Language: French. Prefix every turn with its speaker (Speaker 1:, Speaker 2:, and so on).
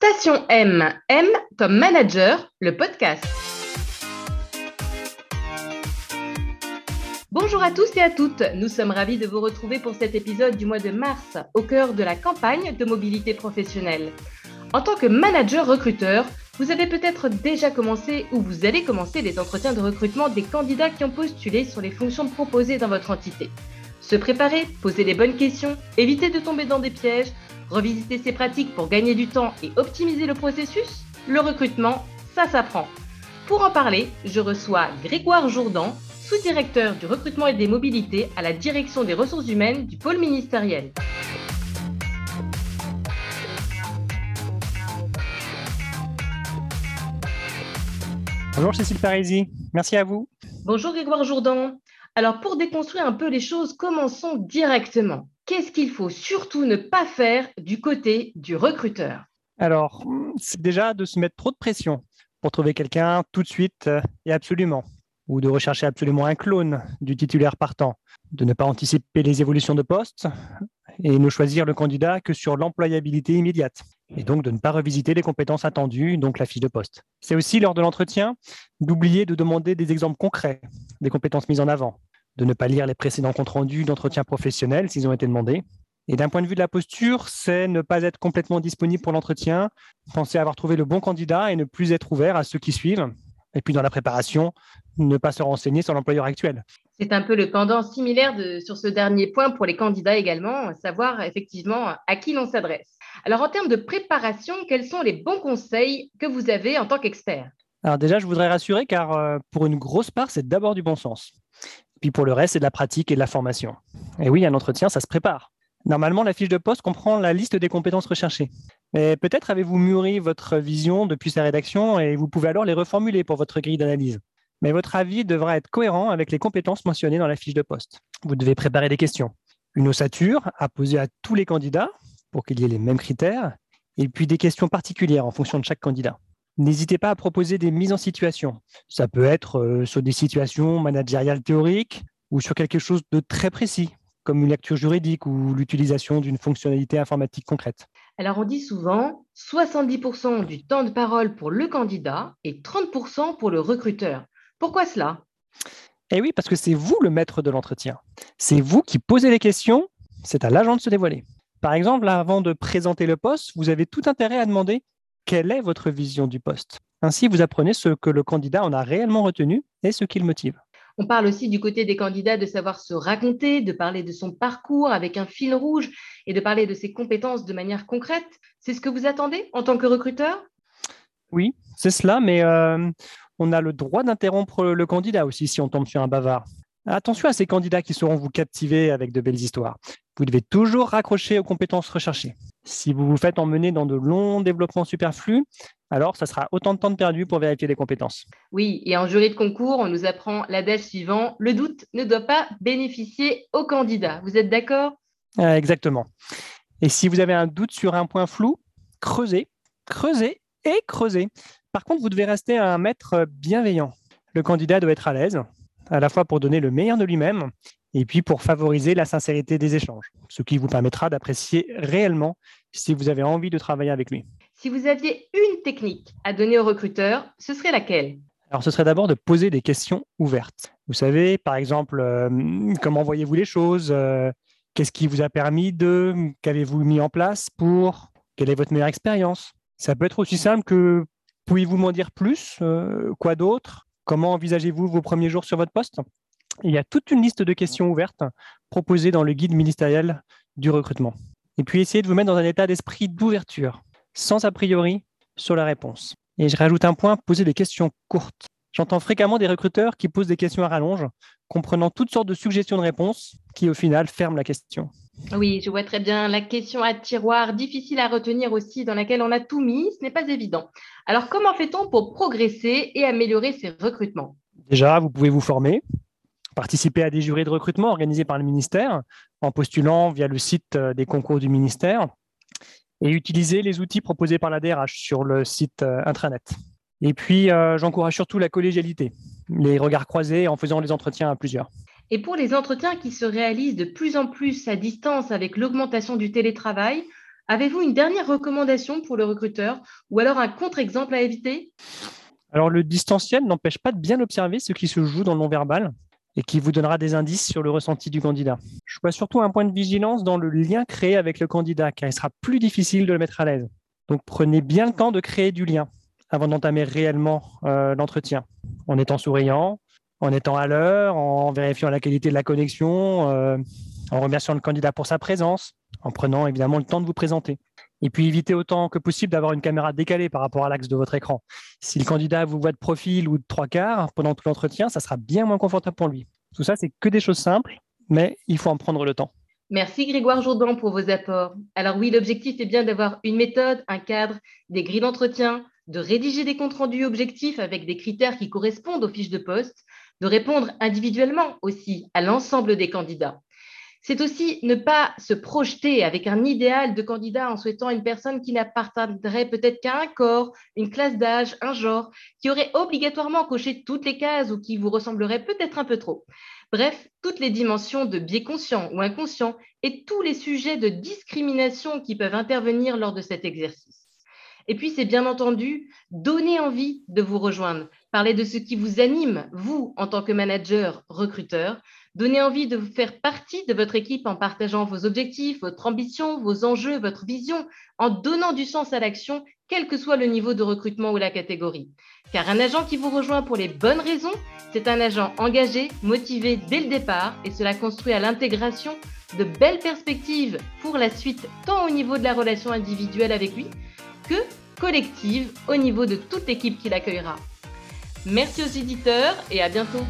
Speaker 1: Station M, M comme manager, le podcast. Bonjour à tous et à toutes, nous sommes ravis de vous retrouver pour cet épisode du mois de mars, au cœur de la campagne de mobilité professionnelle. En tant que manager recruteur, vous avez peut-être déjà commencé ou vous allez commencer les entretiens de recrutement des candidats qui ont postulé sur les fonctions proposées dans votre entité. Se préparer, poser les bonnes questions, éviter de tomber dans des pièges, revisiter ses pratiques pour gagner du temps et optimiser le processus, le recrutement, ça s'apprend. Pour en parler, je reçois Grégoire Jourdan, sous-directeur du recrutement et des mobilités à la direction des ressources humaines du pôle ministériel.
Speaker 2: Bonjour Cécile Parisi, merci à vous.
Speaker 1: Bonjour Grégoire Jourdan. Alors, pour déconstruire un peu les choses, commençons directement. Qu'est-ce qu'il faut surtout ne pas faire du côté du recruteur?
Speaker 2: Alors, c'est déjà de se mettre trop de pression pour trouver quelqu'un tout de suite et absolument, ou de rechercher absolument un clone du titulaire partant, de ne pas anticiper les évolutions de poste et ne choisir le candidat que sur l'employabilité immédiate, et donc de ne pas revisiter les compétences attendues, donc la fiche de poste. C'est aussi lors de l'entretien d'oublier de demander des exemples concrets des compétences mises en avant, de ne pas lire les précédents comptes rendus d'entretien professionnel s'ils ont été demandés. Et d'un point de vue de la posture, c'est ne pas être complètement disponible pour l'entretien, penser avoir trouvé le bon candidat et ne plus être ouvert à ceux qui suivent. Et puis dans la préparation, ne pas se renseigner sur l'employeur actuel.
Speaker 1: C'est un peu le pendant similaire de, sur ce dernier point pour les candidats également, savoir effectivement à qui l'on s'adresse. Alors en termes de préparation, quels sont les bons conseils que vous avez en tant qu'expert?
Speaker 2: Alors déjà, je voudrais rassurer car euh, pour une grosse part, c'est d'abord du bon sens. Puis pour le reste, c'est de la pratique et de la formation. Et oui, un entretien, ça se prépare. Normalement, la fiche de poste comprend la liste des compétences recherchées. Mais peut-être avez-vous mûri votre vision depuis sa rédaction et vous pouvez alors les reformuler pour votre grille d'analyse. Mais votre avis devra être cohérent avec les compétences mentionnées dans la fiche de poste. Vous devez préparer des questions. Une ossature à poser à tous les candidats pour qu'il y ait les mêmes critères, et puis des questions particulières en fonction de chaque candidat. N'hésitez pas à proposer des mises en situation. Ça peut être euh, sur des situations managériales théoriques ou sur quelque chose de très précis, comme une lecture juridique ou l'utilisation d'une fonctionnalité informatique concrète.
Speaker 1: Alors on dit souvent 70% du temps de parole pour le candidat et 30% pour le recruteur. Pourquoi cela?
Speaker 2: Eh oui, parce que c'est vous le maître de l'entretien. C'est vous qui posez les questions, c'est à l'agent de se dévoiler. Par exemple, avant de présenter le poste, vous avez tout intérêt à demander quelle est votre vision du poste? Ainsi, vous apprenez ce que le candidat en a réellement retenu et ce qui le motive.
Speaker 1: On parle aussi du côté des candidats de savoir se raconter, de parler de son parcours avec un fil rouge et de parler de ses compétences de manière concrète. C'est ce que vous attendez en tant que recruteur?
Speaker 2: Oui, c'est cela, mais euh, on a le droit d'interrompre le candidat aussi si on tombe sur un bavard. Attention à ces candidats qui sauront vous captiver avec de belles histoires. Vous devez toujours raccrocher aux compétences recherchées. Si vous vous faites emmener dans de longs développements superflus, alors ça sera autant de temps de perdu pour vérifier les compétences.
Speaker 1: Oui, et en jury de concours, on nous apprend l'adage suivant le doute ne doit pas bénéficier au candidat. Vous êtes d'accord?
Speaker 2: Euh, Exactement. Et si vous avez un doute sur un point flou, creusez, creusez et creusez. Par contre, vous devez rester un maître bienveillant. Le candidat doit être à l'aise, à la fois pour donner le meilleur de lui-même et puis pour favoriser la sincérité des échanges, ce qui vous permettra d'apprécier réellement si vous avez envie de travailler avec lui.
Speaker 1: Si vous aviez une technique à donner aux recruteurs, ce serait laquelle?
Speaker 2: Alors, ce serait d'abord de poser des questions ouvertes. Vous savez, par exemple, euh, comment voyez-vous les choses? Euh, Qu'est-ce qui vous a permis de Qu'avez-vous mis en place pour Quelle est votre meilleure expérience? Ça peut être aussi simple que pouvez-vous m'en dire plus? Euh, Quoi d'autre? Comment envisagez-vous vos premiers jours sur votre poste? Il y a toute une liste de questions ouvertes proposées dans le guide ministériel du recrutement. Et puis essayez de vous mettre dans un état d'esprit d'ouverture, sans a priori sur la réponse. Et je rajoute un point, poser des questions courtes. J'entends fréquemment des recruteurs qui posent des questions à rallonge, comprenant toutes sortes de suggestions de réponses qui, au final, ferment la question.
Speaker 1: Oui, je vois très bien la question à tiroir, difficile à retenir aussi, dans laquelle on a tout mis, ce n'est pas évident. Alors, comment fait-on pour progresser et améliorer ces recrutements?
Speaker 2: Déjà, vous pouvez vous former, participer à des jurys de recrutement organisés par le ministère en postulant via le site euh, des concours du ministère et utiliser les outils proposés par la DRH sur le site euh, intranet. Et puis, euh, j'encourage surtout la collégialité, les regards croisés en faisant les entretiens à plusieurs.
Speaker 1: Et pour les entretiens qui se réalisent de plus en plus à distance avec l'augmentation du télétravail, Avez-vous une dernière recommandation pour le recruteur ou alors un contre-exemple à éviter?
Speaker 2: Alors le distanciel n'empêche pas de bien observer ce qui se joue dans le non-verbal et qui vous donnera des indices sur le ressenti du candidat. Je vois surtout un point de vigilance dans le lien créé avec le candidat, car il sera plus difficile de le mettre à l'aise. Donc prenez bien le temps de créer du lien avant d'entamer réellement euh, l'entretien, en étant souriant, en étant à l'heure, en vérifiant la qualité de la connexion, euh, en remerciant le candidat pour sa présence, en prenant évidemment le temps de vous présenter. Et puis évitez autant que possible d'avoir une caméra décalée par rapport à l'axe de votre écran. Si le candidat vous voit de profil ou de trois quarts pendant tout l'entretien, ça sera bien moins confortable pour lui. Tout ça, c'est que des choses simples, mais il faut en prendre le temps.
Speaker 1: Merci Grégoire Jourdan pour vos apports. Alors oui, l'objectif est bien d'avoir une méthode, un cadre, des grilles d'entretien, de rédiger des comptes rendus objectifs avec des critères qui correspondent aux fiches de poste, de répondre individuellement aussi à l'ensemble des candidats. C'est aussi ne pas se projeter avec un idéal de candidat en souhaitant une personne qui n'appartiendrait peut-être qu'à un corps, une classe d'âge, un genre, qui aurait obligatoirement coché toutes les cases ou qui vous ressemblerait peut-être un peu trop. Bref, toutes les dimensions de biais conscient ou inconscient et tous les sujets de discrimination qui peuvent intervenir lors de cet exercice. Et puis, c'est bien entendu donner envie de vous rejoindre, parler de ce qui vous anime, vous, en tant que manager, recruteur, donner envie de vous faire partie de votre équipe en partageant vos objectifs, votre ambition, vos enjeux, votre vision, en donnant du sens à l'action, quel que soit le niveau de recrutement ou la catégorie. Car un agent qui vous rejoint pour les bonnes raisons, c'est un agent engagé, motivé dès le départ, et cela construit à l'intégration de belles perspectives pour la suite, tant au niveau de la relation individuelle avec lui que collective au niveau de toute l'équipe qui l'accueillera. Merci aux éditeurs et à bientôt.